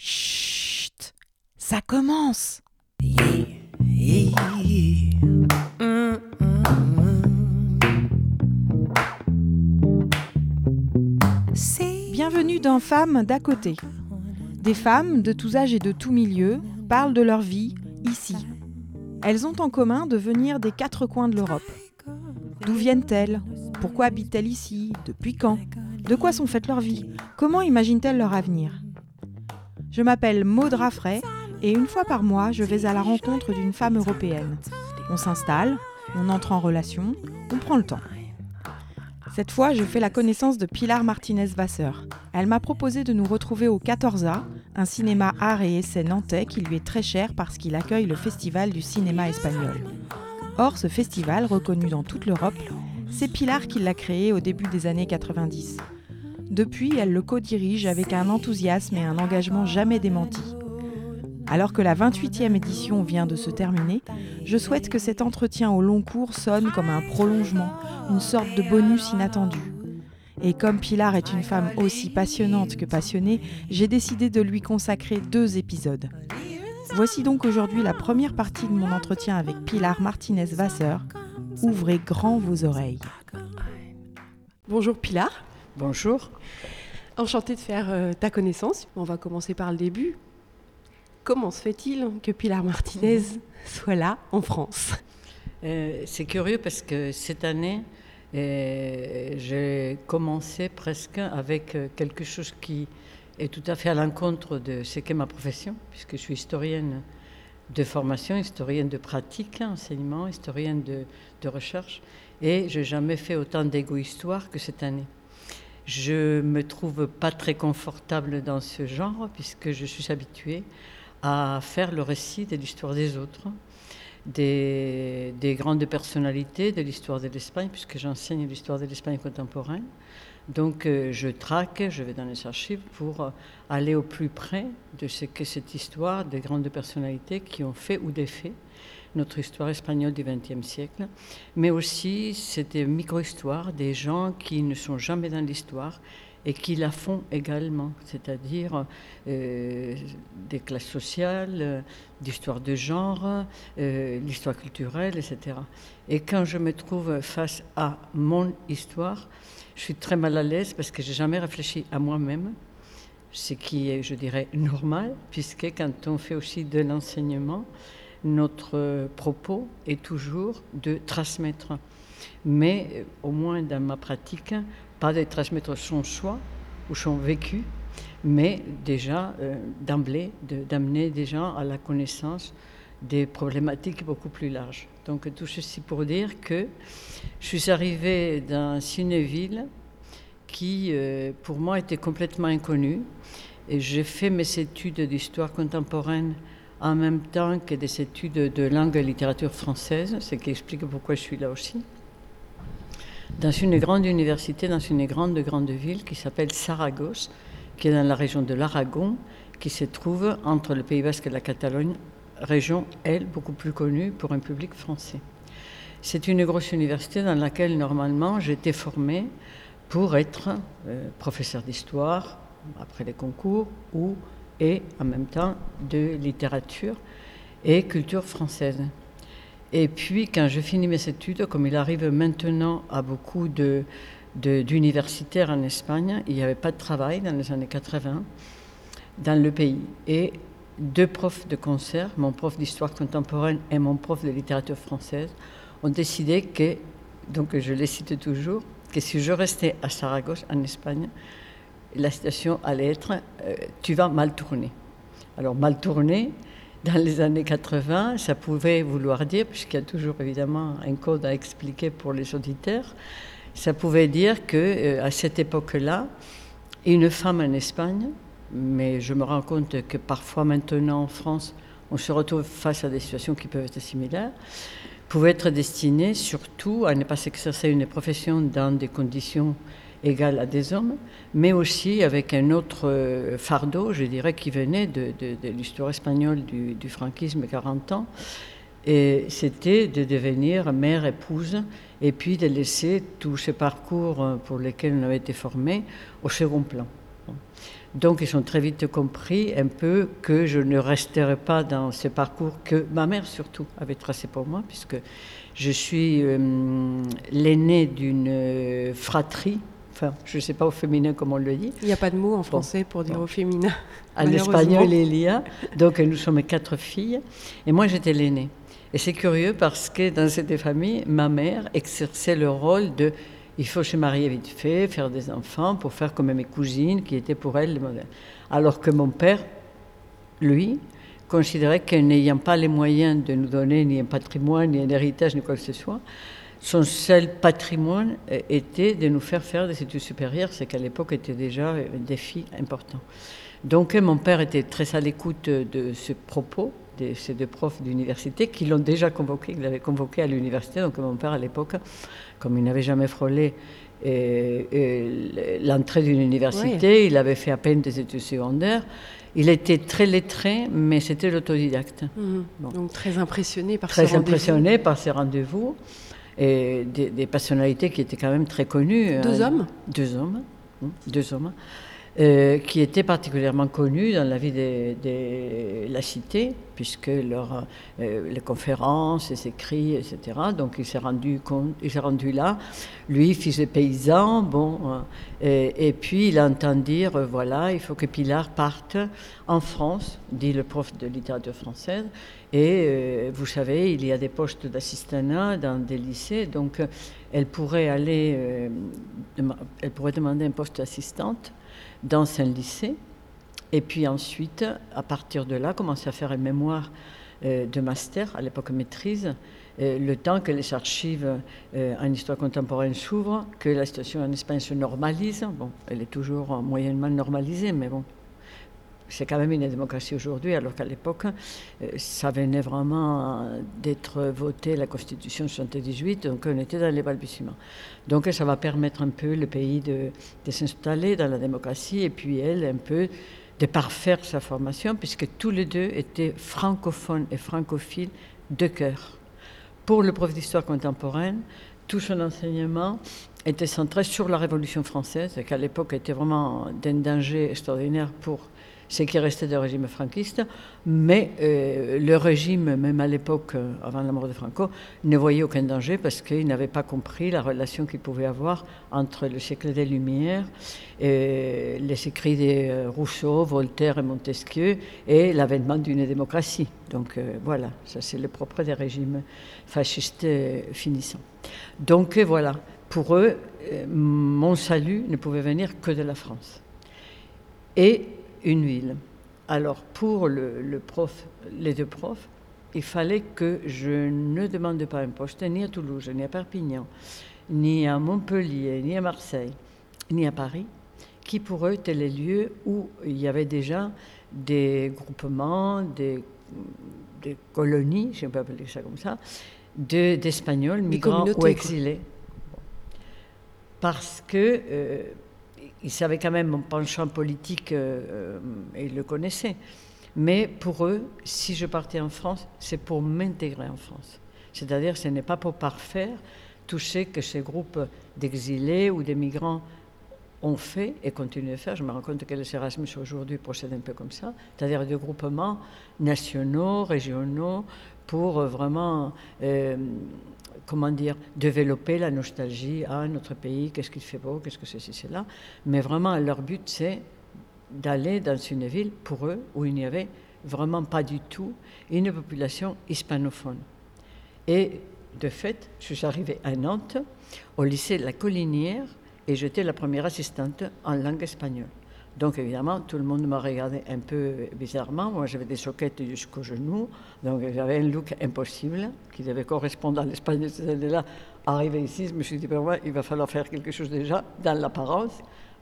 Chut Ça commence Bienvenue dans Femmes d'à côté. Des femmes de tous âges et de tous milieux parlent de leur vie ici. Elles ont en commun de venir des quatre coins de l'Europe. D'où viennent-elles? Pourquoi habitent-elles ici? Depuis quand? De quoi sont faites leurs vies? Comment imaginent-elles leur avenir? Je m'appelle Maud Raffray et une fois par mois, je vais à la rencontre d'une femme européenne. On s'installe, on entre en relation, on prend le temps. Cette fois, je fais la connaissance de Pilar Martinez-Vasseur. Elle m'a proposé de nous retrouver au 14A, un cinéma art et essai nantais qui lui est très cher parce qu'il accueille le Festival du cinéma espagnol. Or, ce festival, reconnu dans toute l'Europe, c'est Pilar qui l'a créé au début des années 90. Depuis, elle le co-dirige avec un enthousiasme et un engagement jamais démenti. Alors que la 28e édition vient de se terminer, je souhaite que cet entretien au long cours sonne comme un prolongement, une sorte de bonus inattendu. Et comme Pilar est une femme aussi passionnante que passionnée, j'ai décidé de lui consacrer deux épisodes. Voici donc aujourd'hui la première partie de mon entretien avec Pilar Martinez-Vasseur. Ouvrez grand vos oreilles. Bonjour Pilar. Bonjour. Enchantée de faire euh, ta connaissance. On va commencer par le début. Comment se fait-il que Pilar Martinez soit là en France? Euh, C'est curieux parce que cette année, euh, j'ai commencé presque avec quelque chose qui est tout à fait à l'encontre de ce qu'est ma profession, puisque je suis historienne de formation, historienne de pratique, enseignement, historienne de, de recherche, et je n'ai jamais fait autant d'égo-histoire que cette année. Je me trouve pas très confortable dans ce genre, puisque je suis habituée à faire le récit de l'histoire des autres, des, des grandes personnalités de l'histoire de l'Espagne, puisque j'enseigne l'histoire de l'Espagne contemporaine. Donc euh, je traque, je vais dans les archives pour aller au plus près de ce qu'est cette histoire des grandes personnalités qui ont fait ou défait notre histoire espagnole du XXe siècle, mais aussi cette micro-histoire des gens qui ne sont jamais dans l'histoire et qui la font également, c'est-à-dire euh, des classes sociales, d'histoire de genre, l'histoire culturelle, etc. Et quand je me trouve face à mon histoire, je suis très mal à l'aise parce que j'ai jamais réfléchi à moi-même, ce qui est, je dirais, normal, puisque quand on fait aussi de l'enseignement, notre propos est toujours de transmettre. Mais euh, au moins dans ma pratique, pas de transmettre son choix ou son vécu, mais déjà euh, d'emblée d'amener des gens à la connaissance des problématiques beaucoup plus larges. Donc tout ceci pour dire que je suis arrivée dans une ville qui, euh, pour moi, était complètement inconnue. Et j'ai fait mes études d'histoire contemporaine en même temps que des études de langue et littérature française, ce qui explique pourquoi je suis là aussi. Dans une grande université, dans une grande, ville qui s'appelle Saragosse, qui est dans la région de l'Aragon, qui se trouve entre le Pays Basque et la Catalogne, région, elle, beaucoup plus connue pour un public français. C'est une grosse université dans laquelle, normalement, j'étais formée pour être euh, professeur d'histoire après les concours ou et en même temps de littérature et culture française. Et puis, quand je finis mes études, comme il arrive maintenant à beaucoup d'universitaires en Espagne, il n'y avait pas de travail dans les années 80 dans le pays. Et deux profs de concert, mon prof d'histoire contemporaine et mon prof de littérature française, ont décidé que, donc je les cite toujours, que si je restais à Saragosse, en Espagne, la situation allait être euh, tu vas mal tourner. Alors, mal tourner, dans les années 80, ça pouvait vouloir dire, puisqu'il y a toujours évidemment un code à expliquer pour les auditeurs, ça pouvait dire que euh, à cette époque-là, une femme en Espagne mais je me rends compte que parfois maintenant en France, on se retrouve face à des situations qui peuvent être similaires, pouvait être destinée surtout à ne pas s'exercer une profession dans des conditions égales à des hommes, mais aussi avec un autre euh, fardeau, je dirais, qui venait de, l'histoire espagnole du, du, franquisme 40 ans, et c'était de devenir mère, épouse, et puis de laisser tous ces parcours pour lesquels on avait été formé au second plan. Donc ils ont très vite compris un peu que je ne resterai pas dans ce parcours que ma mère surtout avait tracé pour moi, puisque je suis euh, l'aînée d'une fratrie. Enfin, je ne sais pas au féminin comment on le dit. Il n'y a pas de mot en français pour dire au féminin. En espagnol, il y a. Donc nous sommes quatre filles. Et moi, j'étais l'aînée. Et c'est curieux parce que dans cette famille, ma mère exerçait le rôle de il faut se marier vite fait, faire des enfants pour faire comme mes cousines qui étaient pour elle le modèle. Alors que mon père, lui, considérait que n'ayant pas les moyens de nous donner ni un patrimoine, ni un héritage, ni quoi que ce soit, son seul patrimoine euh, était de nous faire faire des études supérieures, ce qu'à l'époque était déjà un défi important. Donc mon père était très à l'écoute de ce propos de ces deux profs d'université qui l'ont déjà convoqué, il l'avait convoqué à l'université. Donc mon père à l'époque, comme il n'avait jamais frôlé l'entrée d'une université, il avait fait à peine des études secondaires. Il était très lettré, mais c'était l'autodidacte. Mhm. Donc très impressionné par très ces impressionné par ses rendez-vous et des, des, personnalités qui étaient quand même très connues. Deux hein. hommes. Deux hommes. Hein, deux hommes. Euh, qui était particulièrement connu dans la vie de, la cité, puisque leur, euh, les conférences, les écrits, etc. Donc il s'est rendu, il s'est rendu là, lui, fils de paysan, bon, euh, et, puis il entend dire, voilà, il faut que Pilar parte en France, dit le prof de littérature française, et vous savez, il y a des postes d'assistanat dans des lycées, donc elle pourrait aller, elle pourrait demander un poste d'assistante dans un lycée. Et puis ensuite, à partir de là, commencer à faire un mémoire euh, de master, à l'époque maîtrise, euh, le temps que les archives euh, en histoire contemporaine s'ouvrent, que la situation en Espagne se normalise. Bon, elle est toujours moyennement normalisée, mais bon, c'est quand même une démocratie aujourd'hui, alors qu'à l'époque, ça venait vraiment d'être voté, la Constitution 78, donc on était dans les balbutiements. Donc ça va permettre un peu le pays de, s'installer dans la démocratie et puis elle un peu de parfaire sa formation puisque tous les deux étaient francophones et francophiles de cœur. Pour le prof d'histoire contemporaine, tout son enseignement était centré sur la Révolution française, qui à l'époque était vraiment d'un danger extraordinaire pour ce qui restait du régime franquiste, mais euh, le régime, même à l'époque, euh, avant la mort de Franco, ne voyait aucun danger parce qu'il n'avait pas compris la relation qu'il pouvait avoir entre le siècle des Lumières, et les écrits de euh, Rousseau, Voltaire et Montesquieu et l'avènement d'une démocratie. Donc voilà, ça c'est le propre des régimes fascistes finissants. Donc voilà, pour eux, mon salut ne pouvait venir que de la France. Et une ville. Alors pour le, prof, les deux profs, il fallait que je ne demande pas un poste ni à Toulouse, ni à Perpignan, ni à Montpellier, ni à Marseille, ni à Paris, qui pour eux étaient les lieux où il y avait déjà des groupements, des, colonies, je peux appeler ça comme ça, d'Espagnols, migrants ou exilés. Parce que euh, ils savaient quand même mon penchant politique euh, euh, et ils le connaissaient. Mais pour eux, si je partais en France, c'est pour m'intégrer en France. C'est-à-dire, ce n'est pas pour parfaire tout ce que ces groupes d'exilés ou des migrants ont fait et continuent de faire. Je me rends compte que les Erasmus aujourd'hui procèdent un peu comme ça, c'est-à-dire des groupements nationaux, régionaux, pour vraiment comment dire, développer la nostalgie à notre pays, qu'est-ce qu'il fait beau, qu'est-ce que c'est là. Mais vraiment, leur but, c'est d'aller dans une ville, pour eux, où il n'y avait vraiment pas du tout une population hispanophone. Et de fait, je suis arrivée à Nantes, au lycée La Collinière, et j'étais la première assistante en langue espagnole. Donc évidemment, tout le monde m'a regardé un peu bizarrement. Moi, j'avais des soquettes jusqu'au genou, donc j'avais un look impossible qui devait correspondre à l'Espagne de ces années-là. Arrivé ici, je me suis dit, ben il va falloir faire quelque chose déjà dans l'apparence,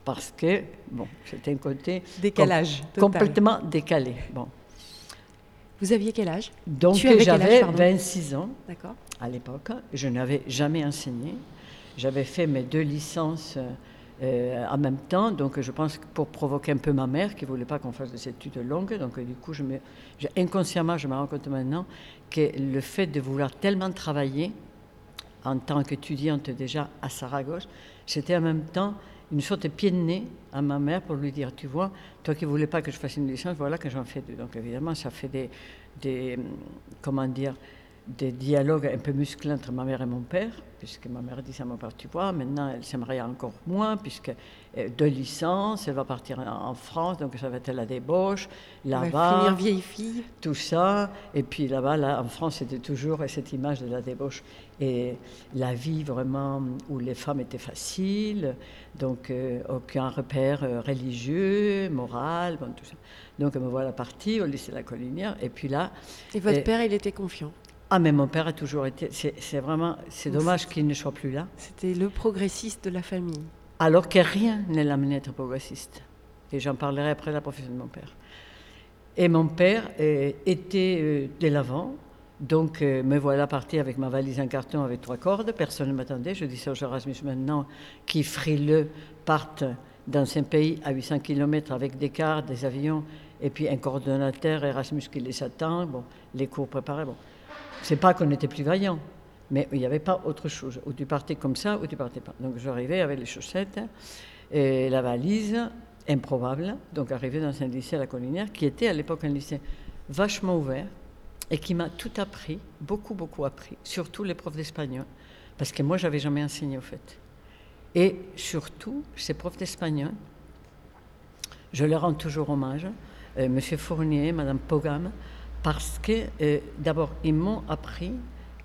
parce que, bon, c'était un côté... Décalage. complètement décalé. Bon. Vous aviez quel âge? Donc j'avais 26 ans à l'époque. Je n'avais jamais enseigné. J'avais fait mes deux licences euh, en même temps. Donc, je pense que pour provoquer un peu ma mère, qui ne voulait pas qu'on fasse des études longues. Donc, du coup, inconsciemment, je me rends compte maintenant que le fait de vouloir tellement travailler en tant qu'étudiante déjà à Saragosse, c'était en même temps une sorte de pied de nez à ma mère pour lui dire, tu vois, toi qui voulais pas que je fasse une licence, voilà que j'en fais deux. Donc évidemment, ça fait des, des comment dire, des dialogues un peu musclés entre ma mère et mon père, puisque ma mère dit à mon père, tu vois, maintenant elle s'aimerait encore moins, puisque euh, deux licences, elle va partir en France, donc ça va être la débauche, là-bas. finir vieille fille. Tout ça, et puis là-bas, là, en France, c'était toujours cette image de la débauche. Et la vie vraiment où les femmes étaient faciles, donc euh, aucun repère euh, religieux, moral, bon, tout ça. Donc me voilà partie au lycée de la Collinière, et puis là... Et votre père, il était confiant ah, mais mon père a toujours été. C'est vraiment. C'est dommage qu'il ne soit plus là. C'était le progressiste de la famille. Alors que rien ne l'amenait à être progressiste. Et j'en parlerai après la profession de mon père. Et mon père euh, était euh, de l'avant. Donc, euh, me voilà parti avec ma valise en carton avec trois cordes. Personne ne m'attendait. Je dis ça aux Erasmus maintenant, qui frileux partent dans un pays à 800 km avec des cars, des avions, et puis un coordonnateur Erasmus qui les attend. Bon, les cours préparés. Bon. C'est pas qu'on était plus vaillants, mais il n'y avait pas autre chose. Ou tu partais comme ça, ou tu partais pas. Donc j'arrivais avec les chaussettes et la valise, improbable. Donc arrivé dans un lycée à la Collinière, qui était à l'époque un lycée vachement ouvert et qui m'a tout appris, beaucoup, beaucoup appris, surtout les profs d'espagnol, parce que moi, j'avais jamais enseigné au fait. Et surtout, ces profs d'espagnol, je leur rends toujours hommage, euh, Monsieur Fournier, Madame Pogam, parce que euh, d'abord, ils m'ont appris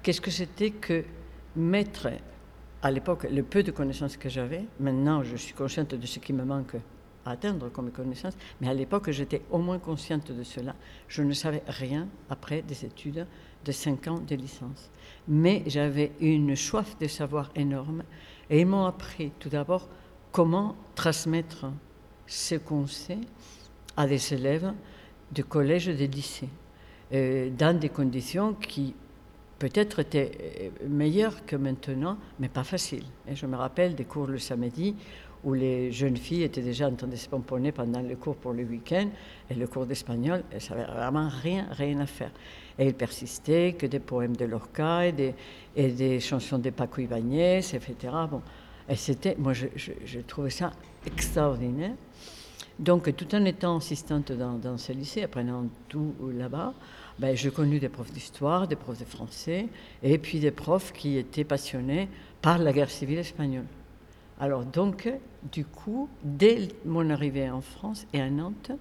qu'est-ce que c'était que mettre, à l'époque, le peu de connaissances que j'avais. Maintenant, je suis consciente de ce qui me manque à atteindre comme connaissances, mais à l'époque, j'étais au moins consciente de cela. Je ne savais rien après des études de 5 ans de licence. Mais j'avais une soif de savoir énorme et ils m'ont appris tout d'abord comment transmettre ce qu'on sait à des élèves de collège et de lycée. Euh, dans des conditions qui peut-être étaient euh, meilleures que maintenant, mais pas faciles. Et je me rappelle des cours le samedi où les jeunes filles étaient déjà en train de se pomponner pendant le cours pour le week-end, et le cours d'espagnol, elles n'avaient vraiment rien, rien à faire. Et ils persistaient que des poèmes de Lorca et des, et des chansons de Paco Ibáñez, etc. Bon, et c'était, moi, je, trouvais ça extraordinaire. Donc, tout en étant assistante dans ce lycée, apprenant tout là-bas, ben, j'ai connu des profs d'histoire, des profs de français, et puis des profs qui étaient passionnés par la guerre civile espagnole. Alors donc, du coup, dès mon arrivée en France et à Nantes,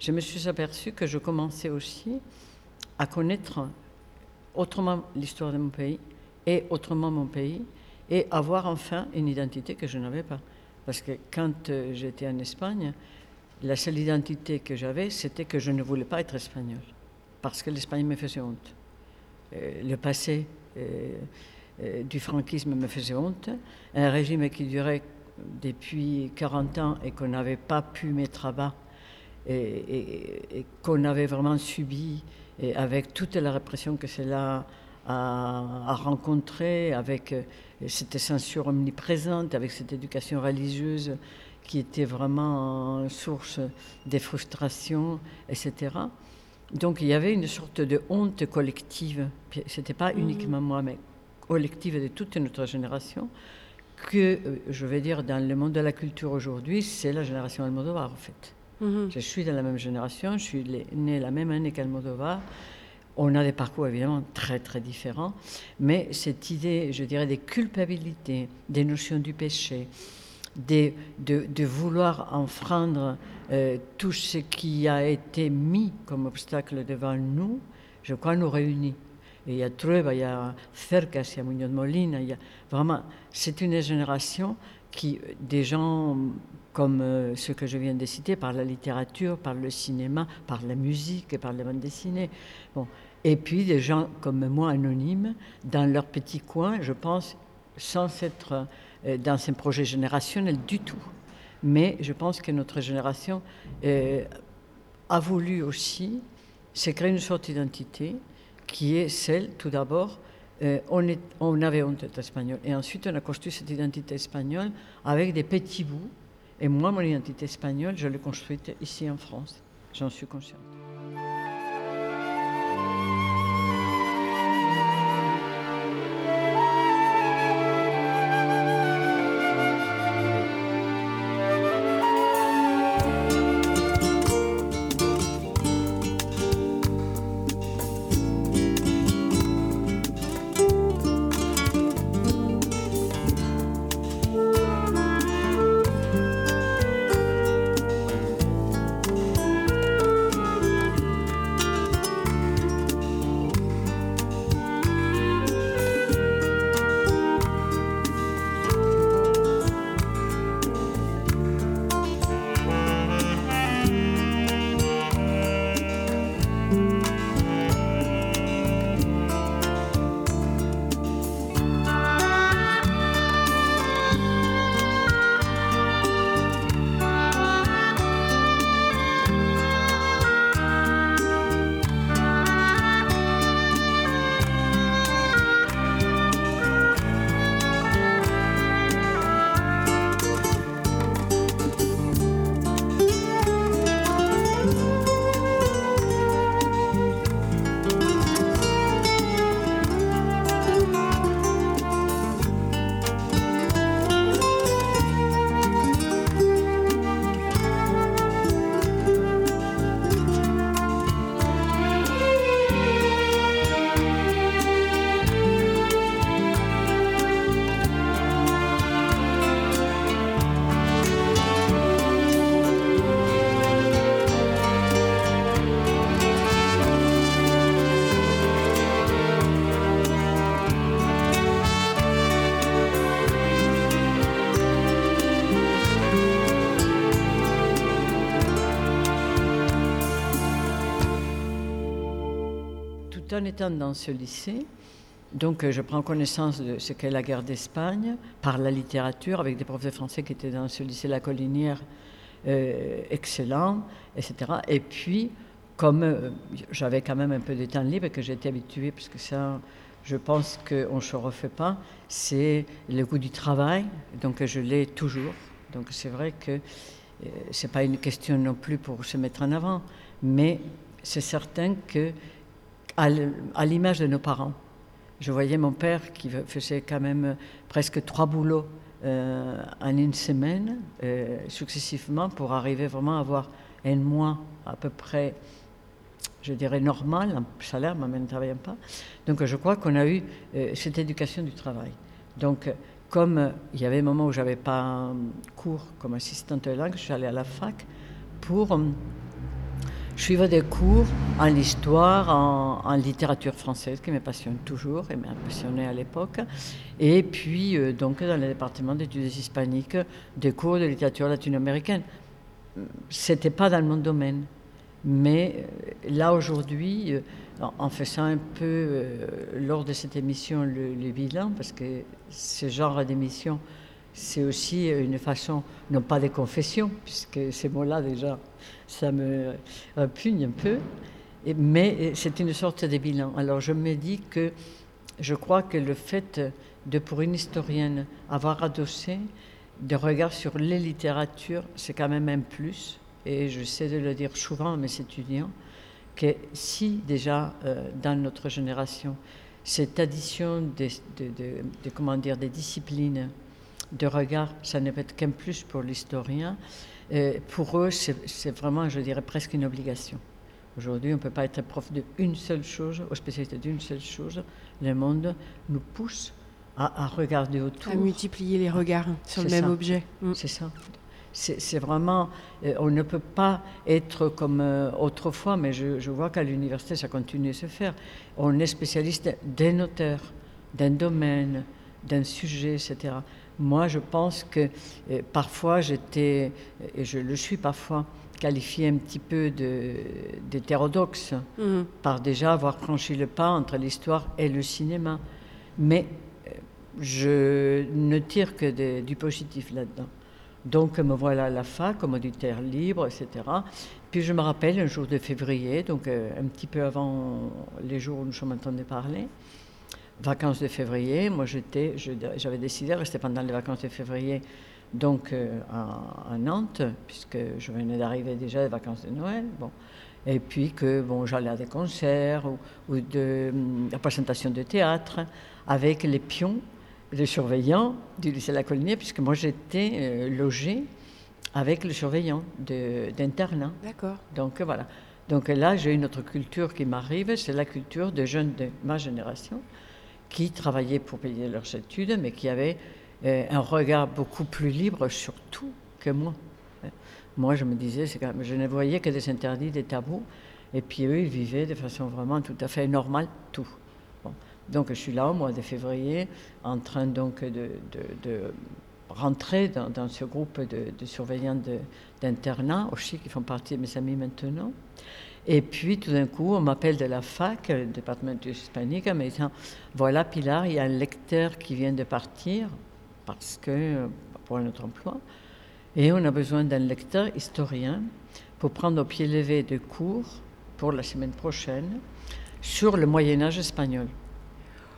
je me suis aperçu que je commençais aussi à connaître autrement l'histoire de mon pays et autrement mon pays et avoir enfin une identité que je n'avais pas. Parce que quand euh, j'étais en Espagne, la seule identité que j'avais, c'était que je ne voulais pas être espagnol parce que l'Espagne me faisait honte. Euh, le passé euh, euh, du franquisme me faisait honte. Un régime qui durait depuis 40 ans et qu'on n'avait pas pu mettre à bas et, qu'on avait vraiment subi avec toute la répression que cela a, a rencontré, avec cette censure omniprésente, avec cette éducation religieuse qui était vraiment source des frustrations, etc. Donc il y avait une sorte de honte collective, ce n'était pas uniquement moi, mais collective de toute notre génération, que euh, je vais dire dans le monde de la culture aujourd'hui, c'est la génération Almodovar en fait. Mhm. Je suis dans la même génération, je suis née la même année qu'Almodovar. On a des parcours évidemment très très différents, mais cette idée, je dirais, des culpabilités, des notions du péché, de, vouloir enfreindre euh, tout ce qui a été mis comme obstacle devant nous, je crois, nous réunit. il y a Trueba, il y a Cercas, il y a Muñoz Molina, il y a vraiment, c'est une génération qui, des gens comme euh, ceux que je viens de citer, par la littérature, par le cinéma, par la musique et par les bandes dessinées. Bon. Et puis des gens comme moi, anonymes, dans leur petit coin, je pense, sans être euh, dans un projet générationnel du tout. Mais je pense que notre génération euh, a voulu aussi se créer une sorte d'identité qui est celle, tout d'abord, euh, on, on, avait honte d'être espagnol. Et ensuite, on a construit cette identité espagnole avec des petits bouts. Et moi, mon identité espagnole, je l'ai construite ici en France. J'en suis consciente. En étant dans ce lycée, donc je prends connaissance de ce qu'est la guerre d'Espagne par la littérature, avec des professeurs français qui étaient dans ce lycée La Collinière, euh, excellent, etc. Et puis, comme j'avais quand même un peu de temps libre, que j'étais habituée, puisque ça, je pense qu'on ne se refait pas, c'est le goût du travail, donc je l'ai toujours. Donc c'est vrai que euh, ce n'est pas une question non plus pour se mettre en avant, mais c'est certain que, à l'image de nos parents, je voyais mon père qui faisait quand même presque trois boulots euh, en une semaine, euh, successivement, pour arriver vraiment à avoir un mois à peu près je dirais, normal, un salaire, mais ne travaillant pas. Donc je crois qu'on a eu euh, cette éducation du travail. Donc comme il y avait un moment où j'avais pas cours comme assistante de langue, je suis allée à la fac pour euh, suivre des cours en histoire, en, littérature française, qui me passionne toujours et m'a passionné à l'époque. Et puis, euh, donc, dans le département d'études hispaniques, des cours de littérature latino-américaine. C'était pas dans mon domaine. Mais euh, là, aujourd'hui, euh, en faisant un peu, lors de cette émission, le, bilan, parce que ce genre d'émission, c'est aussi une façon, non pas de confession, puisque ces mots-là, déjà, ça me répugne un peu, mais c'est une sorte de bilan. Alors je me dis que je crois que le fait de, pour une historienne, avoir adossé des regards sur les littératures, c'est quand même un plus et j'essaie de le dire souvent à mes étudiants, que si déjà euh, dans notre génération, cette addition de, comment dire, des disciplines de regard, ça ne peut être qu'un plus pour l'historien, euh, pour eux, c'est vraiment, je dirais, presque une obligation. Aujourd'hui, on ne peut pas être prof d'une seule chose, ou spécialiste d'une seule chose. Le monde nous pousse à, regarder autour. À multiplier les regards sur le même objet. Mm. C'est ça c'est vraiment, euh, on ne peut pas être comme euh, autrefois, mais je, vois qu'à l'université, ça continue à se faire. On est spécialiste d'un auteur, d'un domaine, d'un sujet, etc. Moi, je pense que euh, parfois, j'étais, et je le suis parfois, qualifié un petit peu d'hétérodoxe mmh. par déjà avoir franchi le pas entre l'histoire et le cinéma. Mais je ne tire que du positif là-dedans. Donc me voilà à la fac comme auditeur libre, etc. Puis je me rappelle un jour de février, donc euh, un petit peu avant les jours où nous sommes entendus parler, vacances de février. Moi, j'étais, j'avais décidé de rester pendant les vacances de février, donc euh, à, Nantes, puisque je venais d'arriver déjà des vacances de Noël. Bon. Et puis que bon, j'allais à des concerts ou, ou de, de présentations de théâtre avec les pions le surveillant du lycée La Collinière, puisque moi j'étais euh, logée avec le surveillant d'internat. D'accord. Donc voilà. Donc là, j'ai une autre culture qui m'arrive, c'est la culture des jeunes de ma génération qui travaillaient pour payer leurs études, mais qui avaient euh, un regard beaucoup plus libre sur tout que moi. Moi, je me disais, je ne voyais que des interdits, des tabous, et puis eux, ils vivaient de façon vraiment tout à fait normale tout. Donc je suis là au mois de février, en train donc de, rentrer dans, ce groupe de, surveillants d'internat, aussi qui font partie de mes amis maintenant. Et puis tout d'un coup, on m'appelle de la fac, le département hispanique, en me disant Voilà, Pilar, il y a un lecteur qui vient de partir parce que pour un autre emploi, et on a besoin d'un lecteur historien pour prendre au pied levé de cours pour la semaine prochaine sur le Moyen Âge espagnol.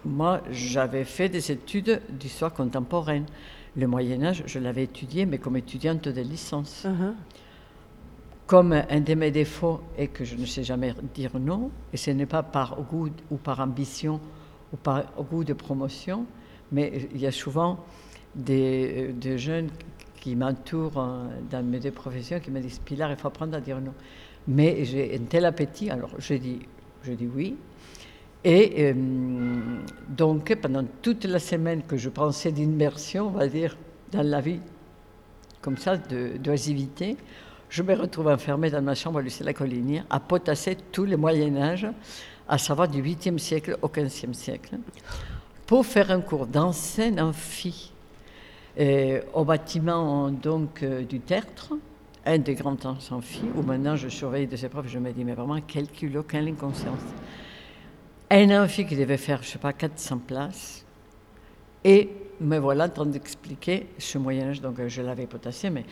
Moi, j'avais fait des études d'histoire contemporaine. Le Moyen Âge, je l'avais étudié, mais comme étudiante de licence. Uh-huh. Comme un de mes défauts est que je ne sais jamais dire non, et ce n'est pas par goût ou par ambition ou par goût de promotion, mais il y a souvent des, des jeunes qui m'entourent euh, dans mes deux professions qui me disent Pilar, il faut apprendre à dire non. Mais j'ai un tel appétit, alors je dis, je dis oui, et euh, donc, pendant toute la semaine que je pensais d'immersion, on va dire, dans la vie, comme ça, d'oisivité, je me retrouve enfermée dans ma chambre à lycée La Collinière à potasser tous les Moyen-Âge, à savoir du 8e siècle au 15e siècle, pour faire un cours d'ancienne amphi euh, au bâtiment donc euh, du Tertre, un des grands amphi, où maintenant je surveille de ces profs, je me dis, mais vraiment, quel culot, quelle inconscience. un amphi qui devait faire, je ne sais pas, 400 places. Et me voilà en train d'expliquer ce Moyen-Âge, donc je l'avais potassé, mais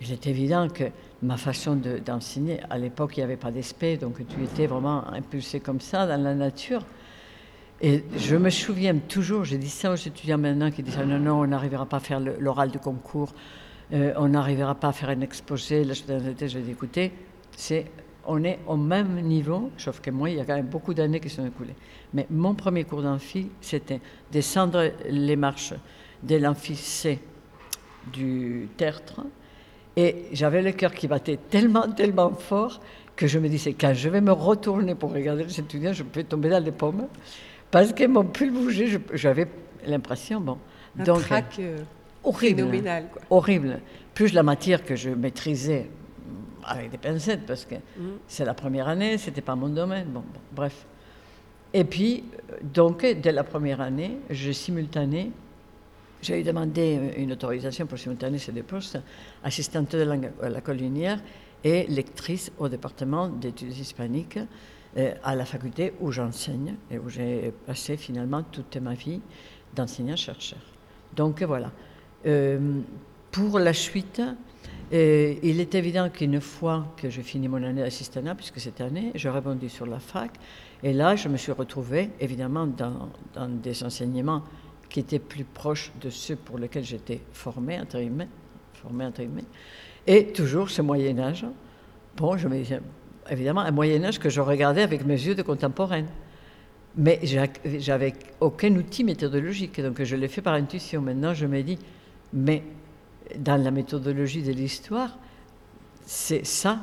il est évident que ma façon d'enseigner, à l'époque, il n'y avait pas d'esprit, donc tu étais vraiment impulsé comme ça dans la nature. Et je me souviens toujours, j'ai dit ça aux étudiants maintenant qui disaient non, non, on n'arrivera pas à faire l'oral de concours, euh, on n'arrivera pas à faire un exposé. Là, je ai dit écoutez, c'est, on est au même niveau, sauf que moi, il y a quand même beaucoup d'années qui sont écoulées. Mais mon premier cours d'amphi, c'était descendre les marches de l'amphi C du tertre. Et j'avais le cœur qui battait tellement, tellement fort que je me disais, quand je vais me retourner pour regarder les étudiants, je peux tomber dans les pommes parce qu'ils m'ont pu bouger. J'avais l'impression, bon. Un donc, trac euh, horrible, phénoménal. Quoi. Horrible. Plus la matière que je maîtrisais avec des pincettes, parce que mm. c'est la première année, c'était pas mon domaine. Bon, bref. Et puis, donc, dès la première année, je simultanais. J'ai demandé une autorisation pour simultaner ces deux postes, assistante de langue à la collinière et lectrice au département d'études hispaniques euh, à la faculté où j'enseigne et où j'ai passé finalement toute ma vie d'enseignant-chercheur. Donc voilà. Euh, pour la suite, euh, il est évident qu'une fois que je finis mon année d'assistanat, puisque cette année, je rebondis sur la fac, et là, je me suis retrouvée évidemment dans des enseignements qui étaient plus proches de ceux pour lesquels j'étais formée, guillemets, formée, et toujours ce Moyen Âge. Bon, je me disais, évidemment un Moyen Âge que je regardais avec mes yeux de contemporaine. Mais j'avais aucun outil méthodologique, donc je l'ai fait par intuition. Maintenant, je me dis, mais dans la méthodologie de l'histoire, c'est ça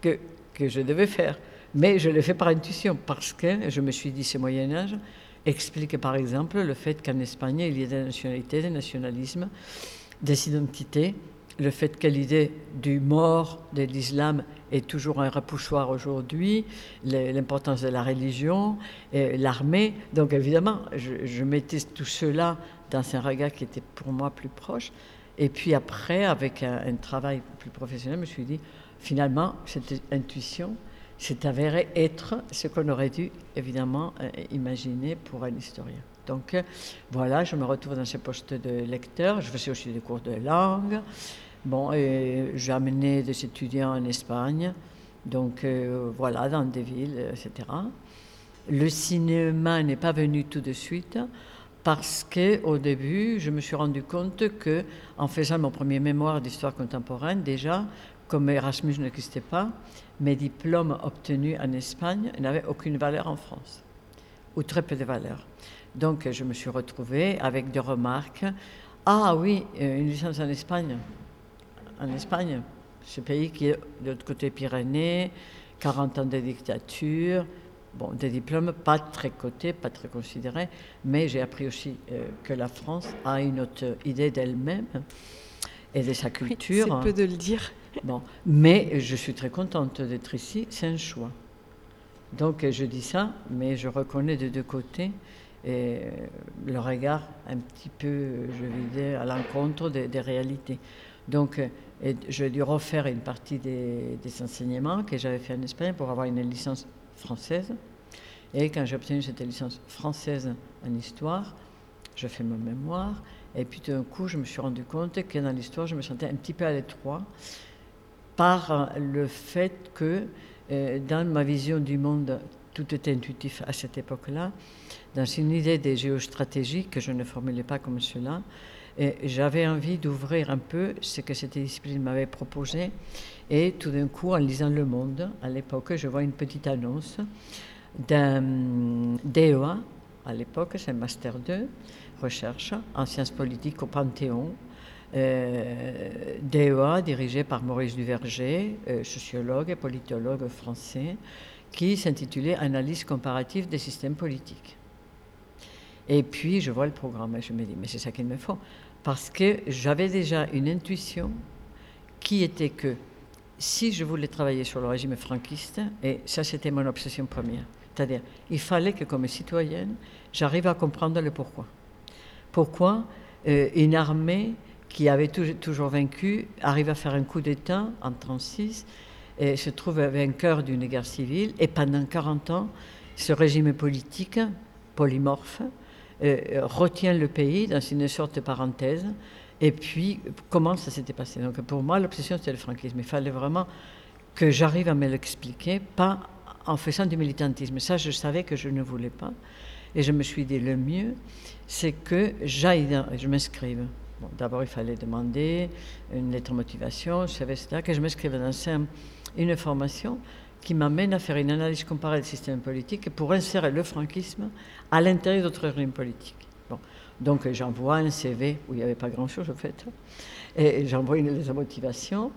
que, que je devais faire. Mais je l'ai fait par intuition, parce que je me suis dit, ce Moyen Âge explique par exemple le fait qu'en Espagne, il y a des nationalités, des nationalismes, des identités, le fait que l'idée du mort de l'islam est toujours un repoussoir aujourd'hui, l'importance de la religion, l'armée. Donc évidemment, je, mettais tout cela dans un regard qui était pour moi plus proche. Et puis après, avec un, travail plus professionnel, je me suis dit, finalement, cette intuition s'est avérée être ce qu'on aurait dû évidemment euh, imaginer pour un historien. Donc voilà, je me retrouve dans ce poste de lecteur. Je faisais aussi des cours de langue. Bon, j'ai amené des étudiants en Espagne, donc euh, voilà, dans des villes, etc. Le cinéma n'est pas venu tout de suite parce qu'au début, je me suis rendu compte que, en faisant mon premier mémoire d'histoire contemporaine, déjà, comme Erasmus n'existait pas, mes diplômes obtenus en Espagne n'avaient aucune valeur en France, ou très peu de valeur. Donc, je me suis retrouvée avec des remarques. Ah oui, euh, une licence en Espagne, en Espagne, ce pays qui est de l'autre côté Pyrénées, 40 ans de dictature, bon, des diplômes pas très cotés, pas très considérés, mais j'ai appris aussi euh, que la France a une autre idée d'elle-même et de sa culture. c'est peu de le dire. Mais je suis très contente d'être ici, c'est un choix. Donc je dis ça, mais je reconnais de deux côtés euh, le regard un petit peu, je vais dire, à l'encontre des, réalités. Donc et je dû refaire une partie des, enseignements que j'avais fait en Espagne pour avoir une licence française. Et quand j'ai obtenu cette licence française en histoire, je fais mon mémoire. Et puis tout d'un coup, je me suis rendu compte que dans l'histoire, je me sentais un petit peu à l'étroit par le fait que euh, dans ma vision du monde, tout était intuitif à cette époque-là. Dans une idée de géostratégie que je ne formulais pas comme cela, j'avais envie d'ouvrir un peu ce que cette discipline m'avait proposé. Et tout d'un coup, en lisant Le Monde, à l'époque, je vois une petite annonce d'un DEA, à l'époque, c'est un Master 2, recherche en sciences politiques au Panthéon. Euh, DEA dirigé par Maurice Duverger, euh, sociologue et politologue français, qui s'intitulait Analyse comparative des systèmes politiques. Et puis je vois le programme et je me dis, mais c'est ça qu'il me faut parce que j'avais déjà une intuition qui était que si je voulais travailler sur le régime franquiste, et ça c'était mon obsession première, c'est-à-dire il fallait que comme citoyenne, j'arrive à comprendre le pourquoi. Pourquoi euh, une armée qui avait toujours vaincu arrive à faire un coup d'État en 1936 et se trouve vainqueur d'une guerre civile et pendant 40 ans ce régime politique polymorphe euh, retient le pays dans une sorte de parenthèse. Et puis, comment ça s'était passé? Donc, pour moi, l'obsession, c'était le franquisme. Il fallait vraiment que j'arrive à me l'expliquer, pas en faisant du militantisme. Ça, je savais que je ne voulais pas. Et je me suis dit, le mieux, c'est que j'aille, je m'inscrive. D'abord, il fallait demander une lettre de motivation, savais cela, que je m'inscrive dans une formation qui m'amène à faire une analyse comparée du système politique pour insérer le franquisme à l'intérieur d'autres régimes politiques. Donc j'envoie un CV où il n'y avait pas grand-chose en fait, et j'envoie une lettre de motivation,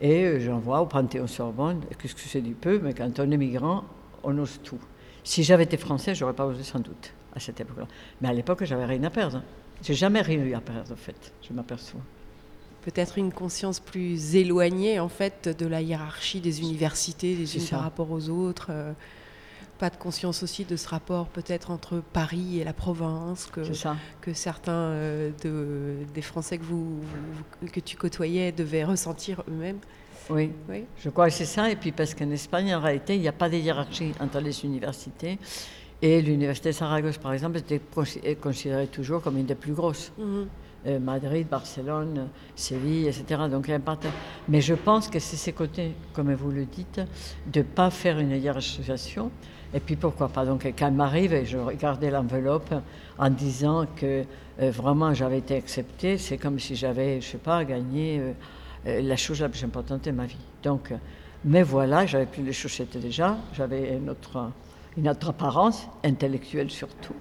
et j'envoie au Panthéon-Sorbonne, qu'est-ce que c'est du peu, mais quand on est migrant, on ose tout. Si j'avais été français, j'aurais pas osé sans doute à cette époque-là. Mais à l'époque, j'avais rien à perdre. J'ai jamais rien eu à perdre, en fait, je m'aperçois. Peut-être une conscience plus éloignée, en fait, de la hiérarchie des universités, des unes par rapport aux autres. Euh, pas de conscience aussi de ce rapport peut-être entre Paris et la province que, que certains euh, de, des Français que, vous, que tu côtoyais devaient ressentir eux-mêmes. Oui. oui, je crois que c'est ça. Et puis parce qu'en Espagne, en réalité, il n'y a pas de hiérarchie entre les universités. Et l'université de Saragosse, par exemple, était considérée toujours comme une des plus grosses. Mhm. Euh, Madrid, Barcelone, Séville, etc. Donc, Mais je pense que c'est ces côtés, comme vous le dites, de ne pas faire une hiérarchisation. Et puis pourquoi pas? Donc quand elle m'arrive et je regardais l'enveloppe en disant que euh, vraiment j'avais été acceptée, c'est comme si j'avais, je sais pas, gagné euh, la chose la plus importante de ma vie. Donc, mais voilà, j'avais plus les chaussettes déjà, j'avais une autre, une autre apparence, intellectuelle surtout.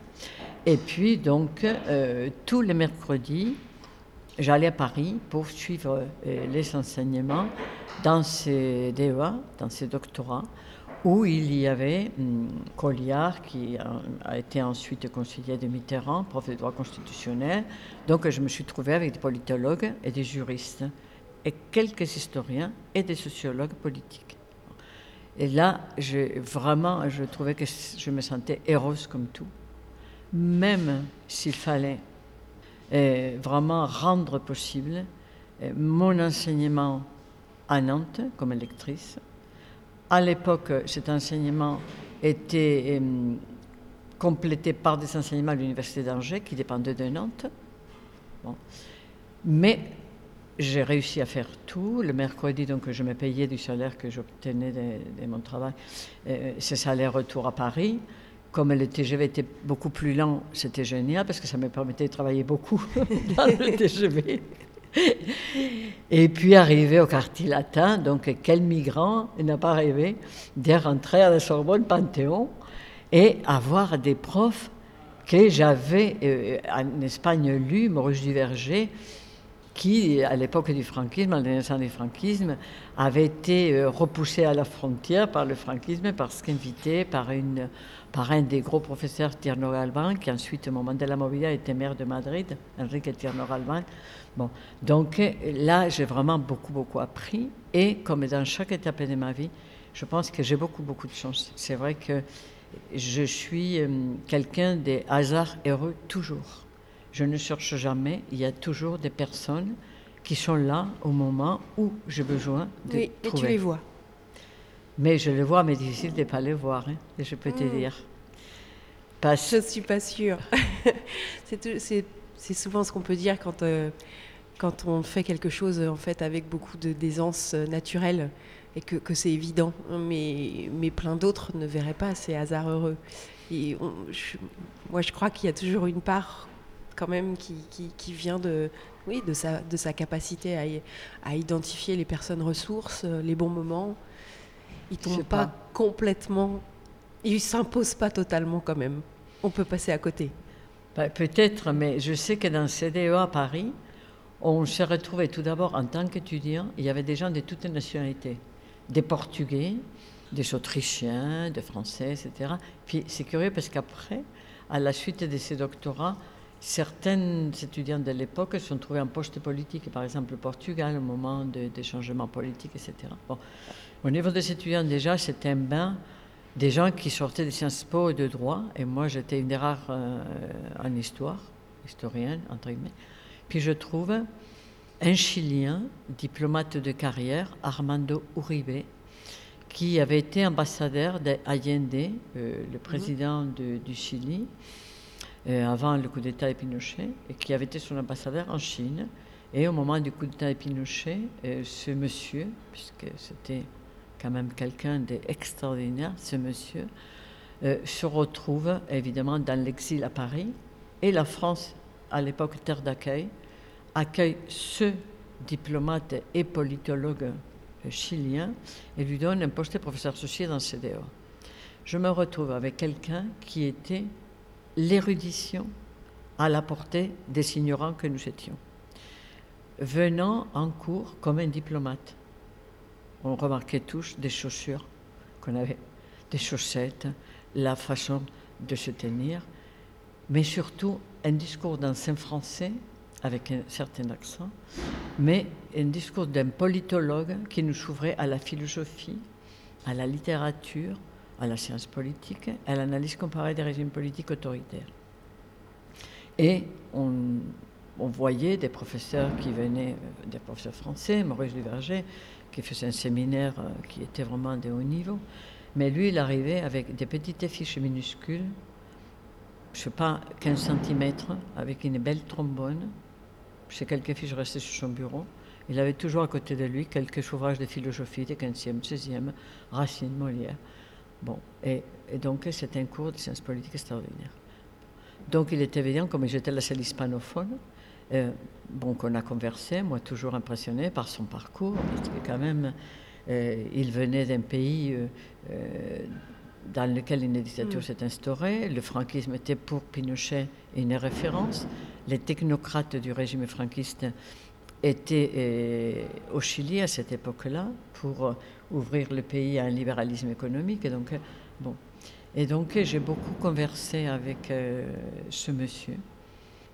Et puis, donc, euh, tous les mercredis, j'allais à Paris pour suivre euh, les enseignements dans ces DEA, dans ces doctorats, où il y avait hum, Colliard, qui a, été ensuite conseiller de Mitterrand, prof de droit constitutionnel. Donc, je me suis trouvée avec des politologues et des juristes, et quelques historiens et des sociologues politiques. Et là, vraiment, je trouvais que je me sentais heureuse comme tout même s'il fallait euh, vraiment rendre possible euh, mon enseignement à Nantes comme lectrice. À l'époque, cet enseignement était euh, complété par des enseignements à l'Université d'Angers qui dépendaient de Nantes. Mais j'ai réussi à faire tout. Le mercredi, donc, je me payais du salaire que j'obtenais de, mon travail, ce salaire retour à Paris comme le TGV était beaucoup plus lent, c'était génial parce que ça me permettait de travailler beaucoup dans le TGV. Et puis arriver au quartier latin, donc quel migrant n'a pas rêvé de rentrer à la Sorbonne Panthéon et avoir des profs que j'avais euh, en Espagne lu, Maurice Duverger, qui, à l'époque du franquisme, à la du franquisme, avait été euh, repoussé à la frontière par le franquisme parce qu'invité par par un des gros professeurs Tierno Galván, qui ensuite, au moment de la mobilité, était maire de Madrid, Enrique Tierno Galván. Bon, donc là, j'ai vraiment beaucoup, beaucoup appris. Et comme dans chaque étape de ma vie, je pense que j'ai beaucoup, beaucoup de chance. C'est vrai que je suis euh, quelqu'un des hasards heureux toujours. Je ne cherche jamais. Il y a toujours des personnes qui sont là au moment où j'ai besoin de oui, Et tu les vois. Mais je le vois, mais difficile de ne pas le voir, hein, je peux te hmm. dire. Je ne suis pas sûre. c'est souvent ce qu'on peut dire quand, euh, quand on fait quelque chose en fait, avec beaucoup d'aisance euh, naturelle et que, que c'est évident. Mais, mais plein d'autres ne verraient pas ces hasards heureux. Et moi, je crois qu'il y a toujours une part quand même qui, qui, qui vient de, oui, de, sa, de sa capacité à, à identifier les personnes ressources, euh, les bons moments ils tombent pas, complètement, ils s'imposent pas totalement quand même. On peut passer à côté. Bah, peut-être, mais je sais que dans CDE à Paris, on s'est retrouvé tout d'abord en tant qu'étudiant, il y avait des gens de toutes les nationalités, des Portugais, des Autrichiens, des Français, etc. Puis c'est curieux parce qu'après, à la suite de ces doctorats, certains étudiants de l'époque se sont trouvés en poste politique, par exemple le Portugal au moment des changements politiques, etc. Au niveau des étudiants, déjà, c'était un bain des gens qui sortaient de Sciences Po et de droit, et moi j'étais une des rares euh, en histoire, historienne, entre guillemets. Puis je trouve un Chilien, diplomate de carrière, Armando Uribe, qui avait été ambassadeur d'Allende, euh, le président du Chili, avant le coup d'État de Pinochet, et qui avait été son ambassadeur en Chine. Et au moment du coup d'État de Pinochet, euh, ce monsieur, puisque c'était quand même quelqu'un d'extraordinaire, ce monsieur, se retrouve évidemment dans l'exil à Paris. Et la France, à l'époque terre d'accueil, accueille ce diplomate et politologue chilien et lui donne un poste de professeur associé dans CDO. Je me retrouve avec quelqu'un qui était l'érudition à la portée des ignorants que nous étions, venant en cours comme un diplomate. On remarquait tous des chaussures qu'on avait, des chaussettes, la façon de se tenir, mais surtout un discours d'ancien français avec un certain accent, mais un discours d'un politologue qui nous ouvrait à la philosophie, à la littérature, à la science politique, à l'analyse comparée des régimes politiques autoritaires. Et on, voyait des professeurs qui venaient, euh, des professeurs français, Maurice Duverger, qui faisait un séminaire euh, qui était vraiment de haut niveau, mais lui, il arrivait avec des petites fiches minuscules, je ne sais pas, 15 cm, avec une belle trombone, chez quelques fiches restées sur son bureau. Il avait toujours à côté de lui quelques ouvrages de philosophie des 15e, 16e, Racine, Molière. Bon, et, donc c'était un cours de sciences politiques extraordinaire. Donc il était évident, comme j'étais la seule hispanophone, euh, bon, qu'on a conversé, moi toujours impressionné par son parcours, parce que quand même, euh, il venait d'un pays euh, dans lequel une dictature mm. s'est instaurée. Le franquisme était pour Pinochet une référence les technocrates du régime franquiste étaient au Chili à cette époque-là pour ouvrir le pays à un libéralisme économique. Et donc, euh, bon. et donc j'ai beaucoup conversé avec ce monsieur.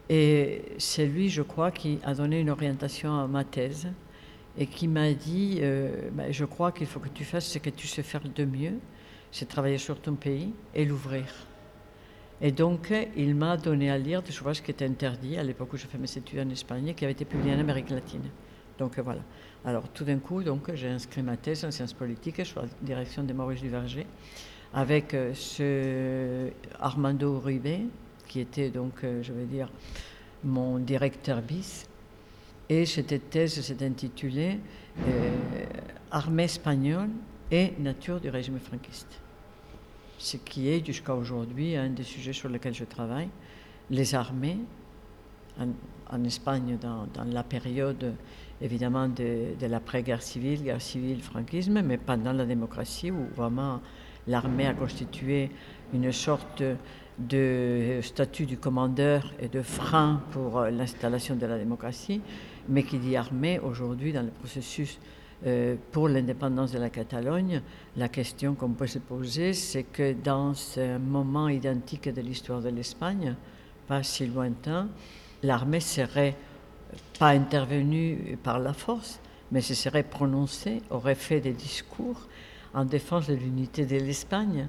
Et c'est lui, je crois, qui a donné une orientation à ma thèse et qui m'a dit, ben, je crois qu'il faut que tu fasses ce que tu sais faire de mieux, c'est travailler sur ton pays et l'ouvrir. Et donc, il m'a donné à lire des ouvrages qui étaient interdits à l'époque où je fais mes études en Espagne, qui avaient été publiés en Amérique latine. Donc voilà. Alors tout d'un coup, donc, j'ai inscrit ma thèse en sciences politiques suis la direction de Maurice Duverger avec euh, Armando Uribe, qui était donc, euh, je vais dire, mon directeur bis. Et cette thèse s'est intitulée euh, Armée espagnole et nature du régime franquiste ce qui est jusqu'à aujourd'hui un des sujets sur lesquels je travaille. Les armées, en, Espagne, dans, la période évidemment de, de l'après-guerre civile, guerre civile, franquisme, mais pendant la démocratie, où vraiment l'armée a constitué une sorte de statut du commandeur et de frein pour l'installation de la démocratie, mais qui dit armée aujourd'hui dans le processus euh, pour l'indépendance de la Catalogne, la question qu'on peut se poser, c'est que dans ce moment identique de l'histoire de l'Espagne, pas si lointain, l'armée serait pas intervenue par la force, mais se serait prononcée, aurait fait des discours en défense de l'unité de l'Espagne.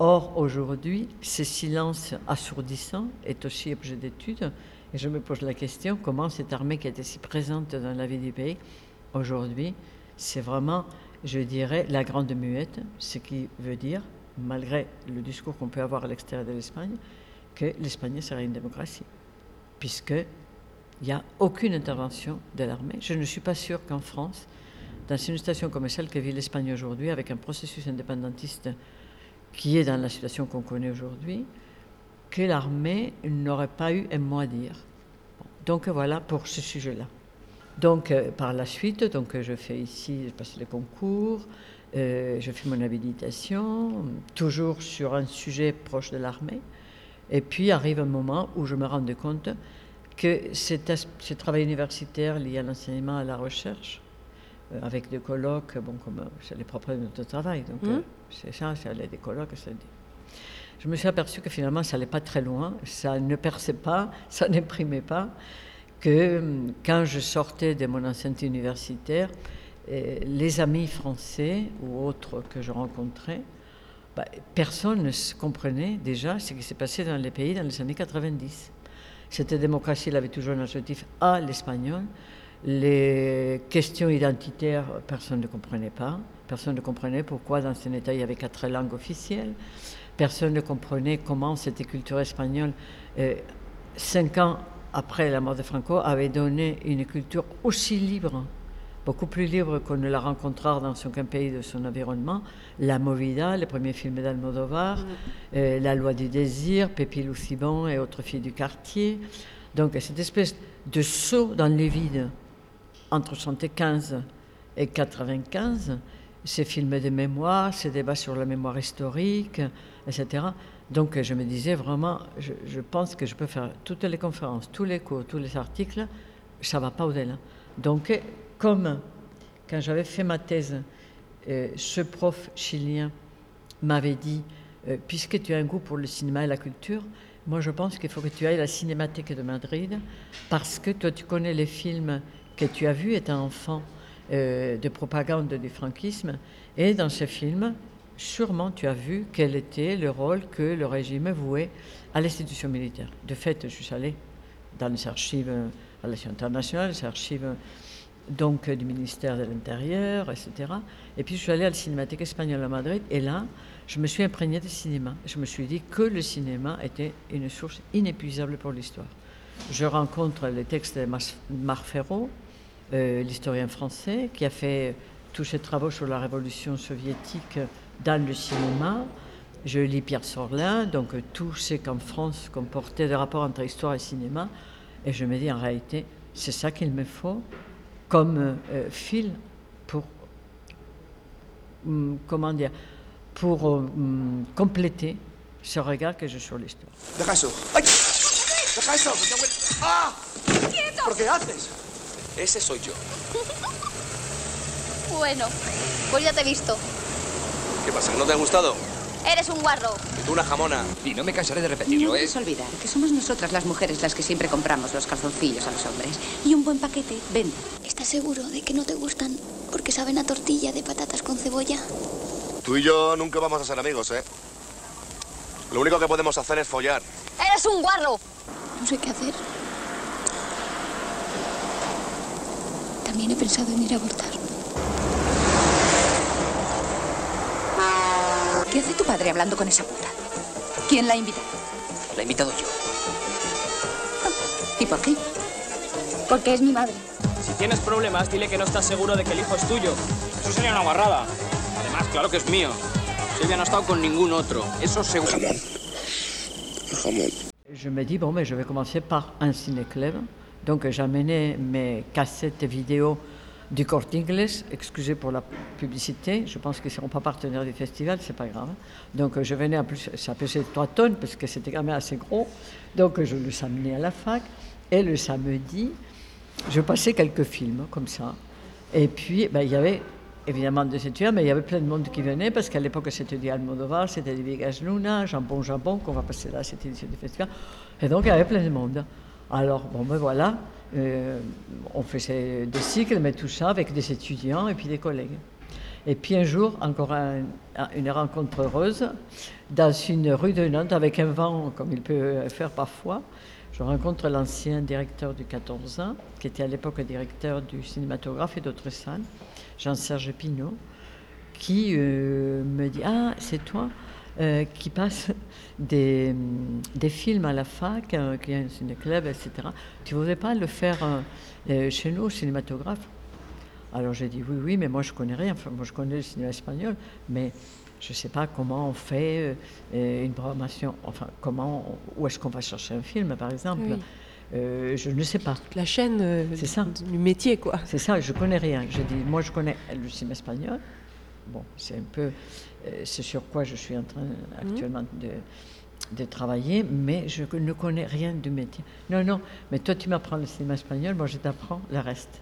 Or, aujourd'hui, ce silence assourdissant est aussi objet d'étude, et je me pose la question comment cette armée qui était si présente dans la vie du pays, aujourd'hui, c'est vraiment, je dirais, la grande muette, ce qui veut dire, malgré le discours qu'on peut avoir à l'extérieur de l'Espagne, que l'Espagne serait une démocratie, puisqu'il n'y a aucune intervention de l'armée. Je ne suis pas sûr qu'en France, dans une situation comme celle que vit l'Espagne aujourd'hui, avec un processus indépendantiste qui est dans la situation qu'on connaît aujourd'hui, que l'armée n'aurait pas eu un mot à dire. donc voilà pour ce sujet-là. Donc, euh, par la suite, donc, je fais ici, je passe le concours, euh, je fais mon habilitation, toujours sur un sujet proche de l'armée. Et puis arrive un moment où je me rends compte que ce travail universitaire lié à l'enseignement, à la recherche, euh, avec des colloques, bon, comme c'est les propres de notre travail, donc mmh. c'est ça, c'est aller des colloques, ça dit. Je me suis aperçu que finalement, ça n'allait pas très loin, ça ne perçait pas, ça n'imprimait pas que quand je sortais de mon ancienneté universitaire, les amis français ou autres que je rencontrais, bah, personne ne comprenait déjà ce qui s'est passé dans les pays dans les années 90. Cette démocratie elle avait toujours un adjectif à l'espagnol. Les questions identitaires, personne ne comprenait pas. Personne ne comprenait pourquoi dans ce État il y avait quatre langues officielles. Personne ne comprenait comment cette culture espagnole, euh, cinq ans après la mort de Franco, avait donné une culture aussi libre, beaucoup plus libre qu'on ne la rencontrera dans aucun pays de son environnement. La Movida, le premier film d'Almodovar, mm. euh, La loi du désir, Pépi Lucibon et autres filles du quartier. Donc cette espèce de saut dans le vide entre 75 et 95, ces films de mémoire, ces débats sur la mémoire historique, etc. Donc je me disais vraiment, je, pense que je peux faire toutes les conférences, tous les cours, tous les articles, ça ne va pas au-delà. Donc comme quand j'avais fait ma thèse, euh, ce prof chilien m'avait dit, euh, puisque tu as un goût pour le cinéma et la culture, moi je pense qu'il faut que tu ailles à la Cinémathèque de Madrid, parce que toi tu connais les films que tu as vus étant enfant euh, de propagande du franquisme. Et dans ce film, sûrement tu as vu quel était le rôle que le régime vouait à l'institution militaire. De fait, je suis allé dans les archives relations internationales, les archives donc du ministère de l'Intérieur, etc. Et puis je suis allé à la Cinémathèque espagnole à Madrid, et là, je me suis imprégné de cinéma. Je me suis dit que le cinéma était une source inépuisable pour l'histoire. Je rencontre les textes de Marc Ferraud, euh, l'historien français, qui a fait tous ses travaux sur la révolution soviétique dans le cinéma. Je lis Pierre Sorlin, donc tout ce qu'en France comportait de rapports entre histoire et cinéma. Et je me dis, en réalité, c'est ça qu'il me faut comme euh, fil pour, hum, comment dire, pour hum, compléter ce regard que j'ai sur l'histoire. Deja eso. ¡Ay! Deja eso. ¡Ah! ¿Quieto? ¿Por qué haces? Ese soy yo. bueno, pues ya te he visto. ¿Qué pasa? ¿No te ha gustado? Eres un guarro. Y tú una jamona. Y no me cansaré de repetirlo, no ¿eh? No olvidar que somos nosotras las mujeres las que siempre compramos los calzoncillos a los hombres. Y un buen paquete vende. ¿Estás seguro de que no te gustan porque saben a tortilla de patatas con cebolla? Tú y yo nunca vamos a ser amigos, ¿eh? Lo único que podemos hacer es follar. ¡Eres un guarro! No sé qué hacer. También he pensado en ir a abortar. ¿Qué hace tu padre hablando con esa puta? ¿Quién la ha invitado? La he invitado yo. ¿Y por qué? Porque es mi madre. Si tienes problemas, dile que no estás seguro de que el hijo es tuyo. Eso sería una guarrada. Además, claro que es mío. Silvia no ha estado con ningún otro. Eso seguro. Jamón. Jamón. Je me dis, bon, mais je vais commencer par un ciné-club. Donc j'amenais mes cassettes vidéo du Corte Inglés, excusez pour la publicité, je pense qu'ils ne seront pas partenaires du festival, c'est pas grave. Donc je venais en plus, ça pesait 3 tonnes parce que c'était quand même assez gros, donc je le amenais à la fac. Et le samedi, je passais quelques films comme ça. Et puis, ben, il y avait évidemment des étudiants, mais il y avait plein de monde qui venait parce qu'à l'époque c'était du Almodovar, c'était du Vegas Luna, Jambon Jambon, qu'on va passer là, cette édition du festival. Et donc il y avait plein de monde. Alors, bon, ben voilà, euh, on faisait des cycles, mais tout ça avec des étudiants et puis des collègues. Et puis un jour, encore une rencontre heureuse, dans une rue de Nantes, avec un vent comme il peut faire parfois, je rencontre l'ancien directeur du 14 ans, qui était à l'époque directeur du cinématographe et d'autres salles, Jean-Serge Pinault, qui euh, me dit Ah, c'est toi euh, qui passe des, films à la fac, euh, qui est un ciné-club, etc. Tu ne voudrais pas le faire euh, chez nous, au cinématographe? Alors j'ai dit oui, oui, mais moi je connais rien. Enfin, moi je connais le cinéma espagnol, mais je ne sais pas comment on fait une programmation, enfin, comment, où est-ce qu'on va chercher un film, par exemple. je ne sais pas. La chaîne c'est ça. du métier, quoi. C'est ça, je connais rien. Je dis, moi, je connais le cinéma espagnol. Bon, c'est un peu euh, c'est sur quoi je suis en train actuellement de, de, travailler, mais je ne connais rien du métier. Non, non, mais toi tu m'apprends le cinéma espagnol, moi je t'apprends le reste.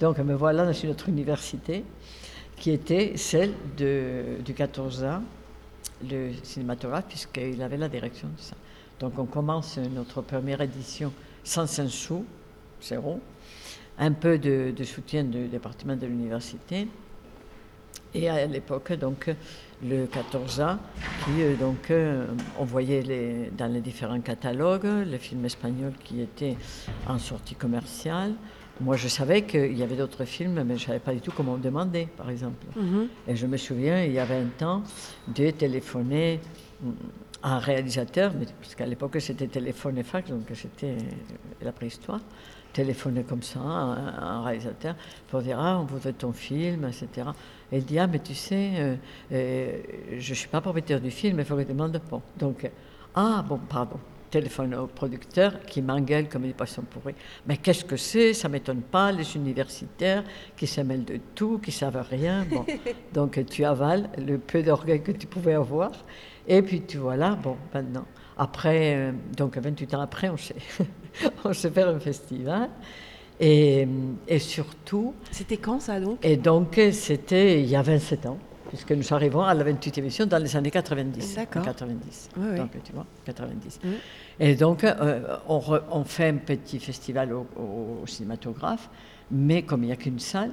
Donc me voilà dans une autre université qui était celle du 14 ans, le cinématographe, puisqu'il avait la direction de ça. Donc on commence notre première édition sans un sou, zéro, un peu de, soutien du département de l'université. Et à l'époque, donc, le 14 ans, qui euh, donc euh, on voyait dans les différents catalogues les films espagnols qui étaient en sortie commerciale. Moi, je savais qu'il y avait d'autres films, mais je ne savais pas du tout comment demander, par exemple. Mhm. Et je me souviens, il y avait un temps, de téléphoner mm, à un réalisateur, mais- parce qu'à l'époque c'était téléphone et fax, donc c'était la préhistoire, téléphoner comme ça à un, réalisateur pour dire Ah, on voudrait ton film, etc. Et il dit Ah, mais tu sais, euh, euh, je ne suis pas propriétaire du film, il faut que je demande. Bon, donc, ah, bon, pardon. Téléphone au producteur qui m'engueule comme des poissons pourris. Mais qu'est-ce que c'est? Ça m'étonne pas, les universitaires qui se mêlent de tout, qui savent rien. Bon. Donc tu avales le peu d'orgueil que tu pouvais avoir. Et puis tu vois là, bon, maintenant. Après, euh, donc 28 ans après, on sait, on sait faire un festival. Et, et surtout, C'était quand ça donc? Et donc c'était il y a 27 ans, puisque nous arrivons à la 28e émission dans les années 90. D'accord. En 90. Oui, oui. Donc tu vois, 90. Mhm. Et donc euh, on, re- on fait un petit festival au, au- au cinématographe, mais comme il n'y a qu'une salle,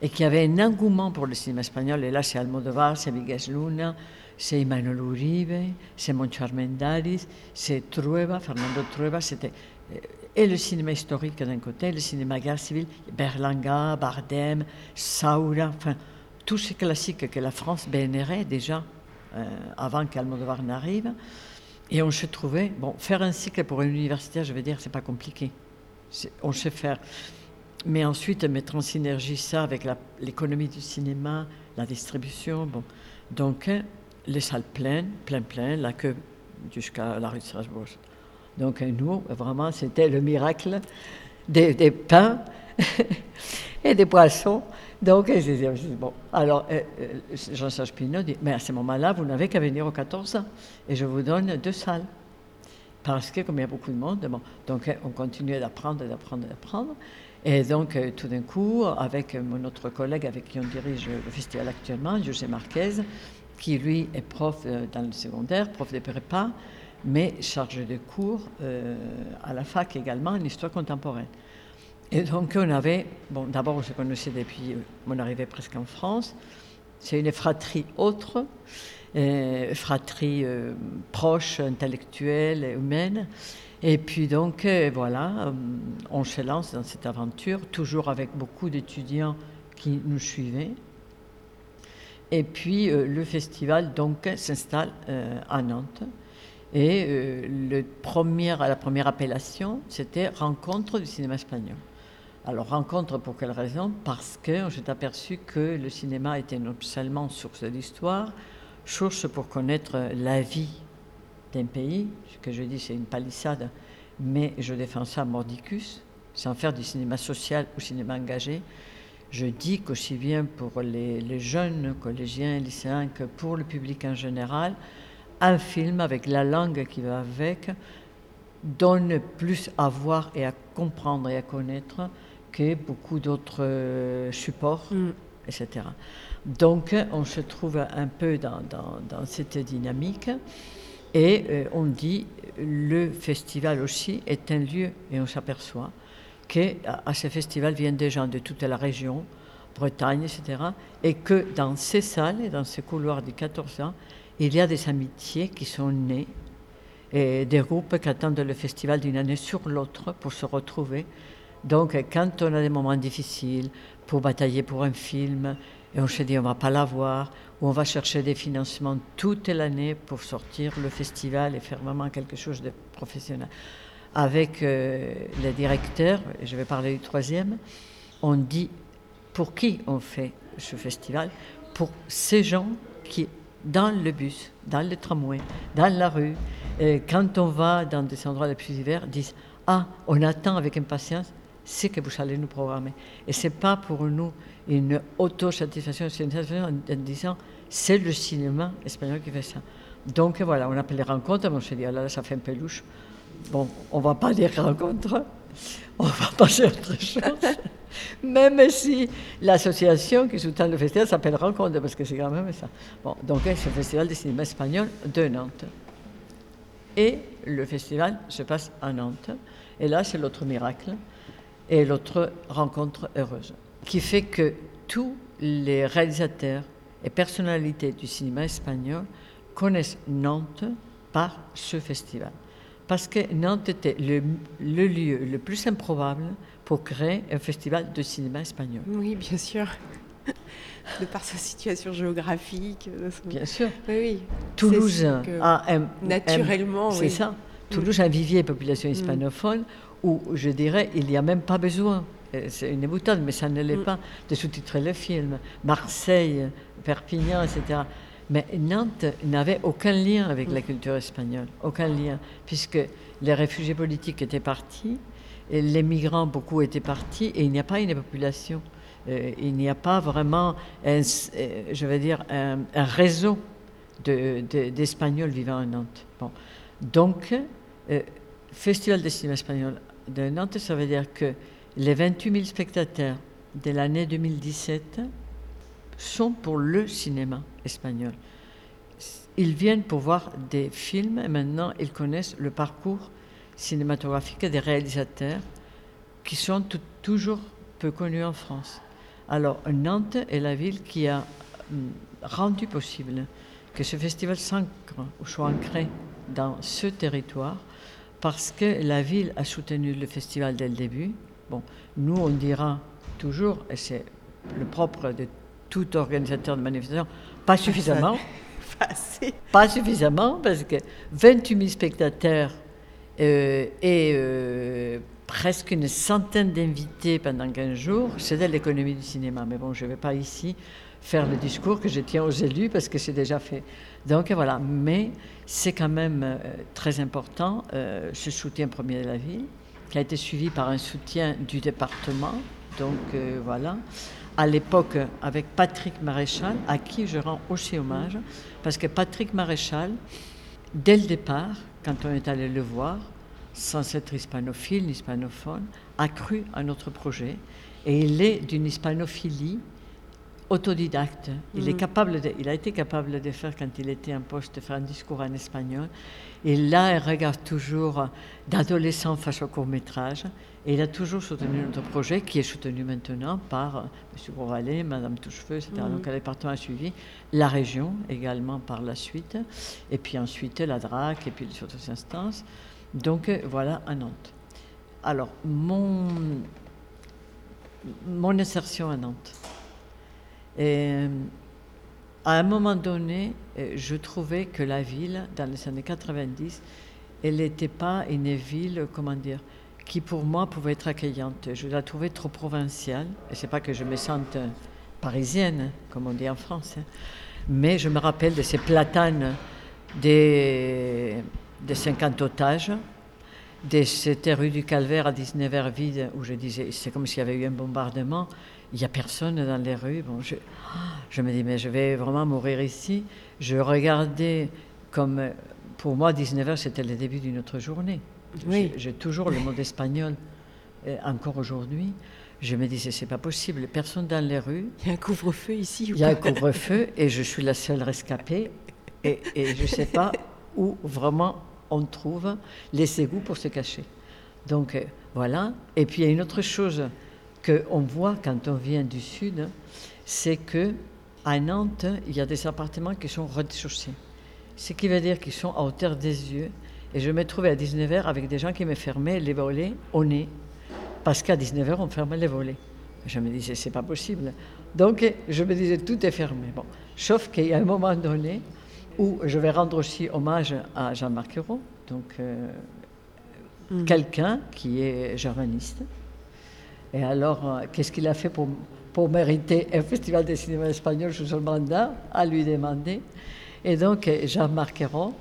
et qu'il y avait un engouement pour le cinéma espagnol, et là c'est Almodovar, c'est Miguel Luna, c'est Emmanuel Uribe, c'est Moncho Armendáriz, c'est Trueba, Fernando Trueba, c'était euh, et le cinéma historique d'un côté, le cinéma guerre civile, Berlanga, Bardem, Saura, enfin tous ces classiques que la France vénérait déjà euh, avant qu'Almodovar n'arrive. Et on se trouvait, bon, faire un cycle pour une université, je veux dire, c'est pas compliqué. On sait faire. Mais ensuite, mettre en synergie ça avec l'économie du cinéma, la distribution, bon. Donc, euh, les salles pleines, plein, plein, la queue jusqu'à la rue de Strasbourg. Donc, euh, nous, vraiment, c'était le miracle des, des pains et des poissons. Donc, bon, alors, euh, euh, Jean-Serge Pinault dit, mais à ce moment-là, vous n'avez qu'à venir aux 14 ans, et je vous donne deux salles. Parce que, comme il y a beaucoup de monde, bon, donc euh, on continuait d'apprendre, d'apprendre, d'apprendre. Et donc, tout d'un coup, avec mon autre collègue avec qui on dirige le festival actuellement, José Marquez, qui lui est prof dans le secondaire, prof de prépa, mais chargé de cours à la fac également en histoire contemporaine. Et donc, on avait, bon, d'abord, on se connaissait depuis mon arrivée presque en France. C'est une fratrie autre, euh, fratrie euh, proche, intellectuelle, et humaine. Et puis donc, euh, voilà, on se lance dans cette aventure, toujours avec beaucoup d'étudiants qui nous suivaient. Et puis, le festival donc s'installe à Nantes. Et premier, la première appellation, c'était Rencontre du cinéma espagnol. Alors, rencontre pour quelle raison? Parce qu'on s'est aperçu que le cinéma était non seulement source d'histoire, source pour connaître la vie d'un pays. Ce que je dis, c'est une palissade, mais je défends ça à mordicus, sans faire du cinéma social ou cinéma engagé. Je dis qu'aussi bien pour les jeunes collégiens, lycéens, que pour le public en général, un film avec la langue qui va avec donne plus à voir et à comprendre et à connaître que beaucoup d'autres euh, supports, Mm. etc. Donc, on se trouve un peu dans, dans- dans cette dynamique et euh, on dit le festival aussi est un lieu, et on s'aperçoit qu'à à ce festival viennent des gens de toute la région, Bretagne, etc. Et que dans ces salles dans ces couloirs de 14 ans, il y a des amitiés qui sont nées et des groupes qui attendent le festival d'une année sur l'autre pour se retrouver. Donc, quand on a des moments difficiles, pour batailler pour un film, et on se dit on va pas l'avoir, ou on va chercher des financements toute l'année pour sortir le festival et faire vraiment quelque chose de professionnel. Avec euh, les directeurs, je vais parler du troisième, on dit pour qui on fait ce festival? Pour ces gens qui, dans le bus, dans le tramway, dans la rue, quand on va dans des endroits les plus divers, disent Ah, on attend avec impatience ce que vous allez nous programmer. Et ce n'est pas pour nous une autosatisfaction, c'est une satisfaction en, en disant c'est le cinéma espagnol qui fait ça. Donc voilà, on appelle les rencontres, mais on se dit ah là, là, ça fait un peu louche. Bon, on ne va pas dire rencontre, on va passer à autre chose. Même si l'association qui soutient le festival s'appelle Rencontre, parce que c'est quand même ça. Bon, donc c'est le Festival de cinéma espagnol de Nantes. Et le festival se passe à Nantes. Et là, c'est l'autre miracle et l'autre rencontre heureuse, qui fait que tous les réalisateurs et personnalités du cinéma espagnol connaissent Nantes par ce festival. parce que Nantes était le, le lieu le plus improbable pour créer un festival de cinéma espagnol. Oui, bien sûr. de par sa situation géographique. son- Bien sûr. Oui, oui. Toulouse a un, Naturellement, un- c'est oui. ça. Toulouse a un vivier population hispanophone où je dirais il n'y a même pas besoin. euh, C'est une boutade, mais ça ne l'est Mm. pas de sous-titrer le film. Marseille, Perpignan, etc. Mais Nantes n'avait aucun lien avec la culture espagnole, aucun lien, puisque les réfugiés politiques étaient partis, et les migrants, beaucoup étaient partis, et il n'y a pas une population. Euh, il n'y a pas vraiment, un, euh, je veux dire, un, un réseau de- de- d'Espagnols vivant à Nantes. Bon. Donc, euh, Festival de cinéma espagnol de Nantes, ça veut dire que les 28 000 spectateurs de l'année 2017 sont pour le cinéma espagnol. Ils viennent pour voir des films et maintenant ils connaissent le parcours cinématographique des réalisateurs qui sont tou- toujours peu connus en France. Alors Nantes est la ville qui a hum, rendu possible que ce festival s'ancre ou soit ancré dans ce territoire parce que la ville a soutenu le festival dès le début. Bon, nous on dira toujours, et c'est le propre de tout organisateur de manifestation, pas suffisamment. Pas suffisamment, parce que 28 000 spectateurs euh, et euh, presque une centaine d'invités pendant 15 jours, c'est de l'économie du cinéma. Mais bon, je ne vais pas ici faire le discours que je tiens aux élus parce que c'est déjà fait. Donc voilà, mais c'est quand même euh, très important euh, ce soutien premier de la ville, qui a été suivi par un soutien du département. Donc euh, voilà à l'époque avec Patrick Maréchal, à qui je rends aussi hommage, parce que Patrick Maréchal, dès le départ, quand on est allé le voir, sans être hispanophile, hispanophone, a cru à notre projet. Et il est d'une hispanophilie autodidacte. Il, est capable de- il a été capable de faire, quand il était en poste, de faire un discours en espagnol. Et là, il regarde toujours d'adolescent face au court-métrage. Et il a toujours soutenu notre projet, qui est soutenu maintenant par M. Bourvalet, Mme Touchefeu, etc. Donc, le département a suivi. La région également par la suite. Et puis ensuite, la DRAC et puis les autres instances. Donc, voilà, à Nantes. Alors, mon, mon insertion à Nantes. Et, euh, à un moment donné, euh, je trouvais que la ville, dans les années 90, elle n'était pas une ville, comment dire, qui pour moi pouvait être accueillante. Je la trouvais trop provinciale. Et c'est pas que je me sente parisienne, comme on dit en France, hein. mais je me rappelle de ces platanes des, des 50 otages, de cette rue du Calvaire à 19h vide, où je disais, c'est comme s'il y avait eu un bombardement, il n'y a personne dans les rues. Bon, je, je me dis, mais je vais vraiment mourir ici. Je regardais comme, pour moi, 19h, c'était le début d'une autre journée. Oui. J'ai- toujours le mot espagnol, euh, encore aujourd'hui. Je me disais, c'est pas possible, personne dans les rues. Il y a un couvre-feu ici ou Il y a un couvre-feu et je suis la seule rescapée. Et, et je ne sais pas où vraiment on trouve les égouts pour se cacher. Donc euh, voilà. Et puis il y a une autre chose qu'on voit quand on vient du sud, c'est que à Nantes, il y a des appartements qui sont rez-de-chaussée. Ce qui veut dire qu'ils sont à hauteur des yeux. Et je me trouvais à 19h avec des gens qui me fermaient les volets au nez. Parce qu'à 19h, on fermait les volets. Je me disais, c'est pas possible. Donc, je me disais, tout est fermé. Bon. Sauf qu'il y a un moment donné où je vais rendre aussi hommage à Jean-Marc Ayrault, donc euh, quelqu'un qui est journaliste. Et alors, euh, qu'est-ce qu'il a fait pour, mériter un festival de cinéma espagnol sous son mandat À lui demander. Et donc, euh, Jean-Marc Ayrault,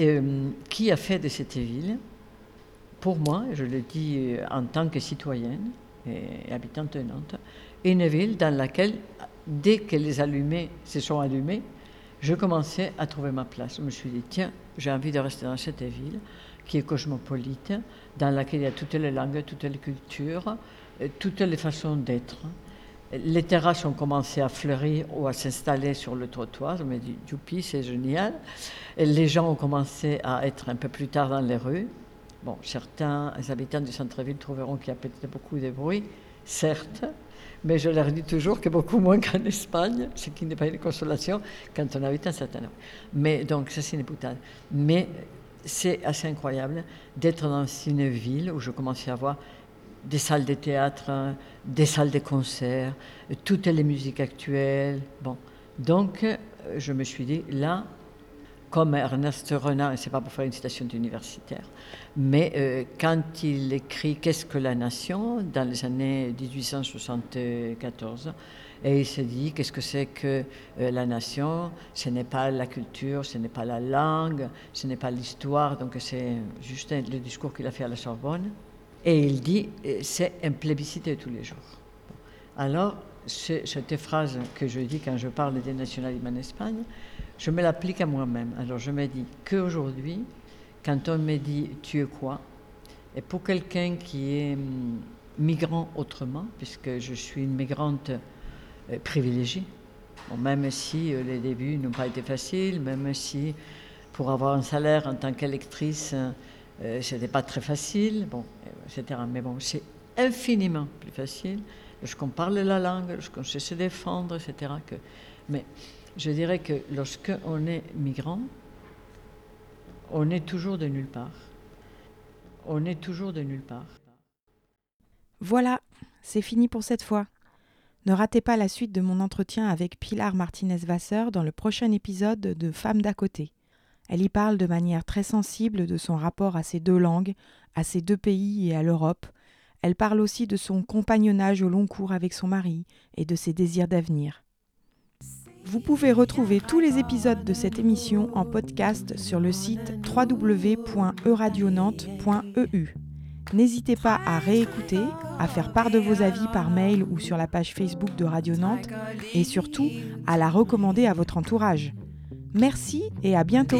euh, qui a fait de cette ville, pour moi, je le dis en tant que citoyenne et habitante de Nantes, une ville dans laquelle, dès que les allumés se sont allumés, je commençais à trouver ma place. Je me suis dit, tiens, j'ai envie de rester dans cette ville qui est cosmopolite, dans laquelle il y a toutes les langues, toutes les cultures, toutes les façons d'être. Les terrasses ont commencé à fleurir ou à s'installer sur le trottoir. Je me dis, youpi, c'est génial. Les gens ont commencé à être un peu plus tard dans les rues. Bon, certains habitants du centre-ville trouveront qu'il y a peut-être beaucoup de bruit, certes, mais je leur dis toujours que beaucoup moins qu'en Espagne, ce qui n'est pas une consolation quand on habite un certain nombre. Mais donc, ça c'est une boutade. Mais c'est assez incroyable d'être dans une ville où je commençais à voir des salles de théâtre, des salles de concert, toutes les musiques actuelles. Bon. Donc, je me suis dit, là, comme Ernest Renan, et c'est pas pour faire une citation universitaire, mais euh, quand il écrit Qu'est-ce que la nation? dans les années 1874, et il se dit qu'est-ce que c'est que euh, la nation? Ce n'est pas la culture, ce n'est pas la langue, ce n'est pas l'histoire, donc c'est juste le discours qu'il a fait à la Sorbonne. Et il dit euh, c'est un plébiscite tous les jours. Alors, cette phrase que je dis quand je parle des nationalismes en Espagne, je me l'applique à moi-même. Alors je me dis qu'aujourd'hui, quand on me dit tu es quoi Et pour quelqu'un qui est hum, migrant autrement, puisque je suis une migrante euh, privilégiée, même si euh, les débuts n'ont pas été faciles, même si pour avoir un salaire en tant qu'électrice, euh, ce n'était pas très facile, bon, etc. Mais bon, c'est infiniment plus facile lorsqu'on parle la langue, lorsqu'on sait se défendre, etc. Mais je dirais que lorsqu'on est migrant, on est toujours de nulle part. On est toujours de nulle part. Voilà, c'est fini pour cette fois. Ne ratez pas la suite de mon entretien avec Pilar Martinez-Vasseur dans le prochain épisode de Femmes d'à côté. Elle y parle de manière très sensible de son rapport à ces deux langues, à ces deux pays et à l'Europe. Elle parle aussi de son compagnonnage au long cours avec son mari et de ses désirs d'avenir. Vous pouvez retrouver tous les épisodes de cette émission en podcast sur le site www.euradionante.eu. N'hésitez pas à réécouter, à faire part de vos avis par mail ou sur la page Facebook de Radio Nantes et surtout à la recommander à votre entourage. Merci et à bientôt.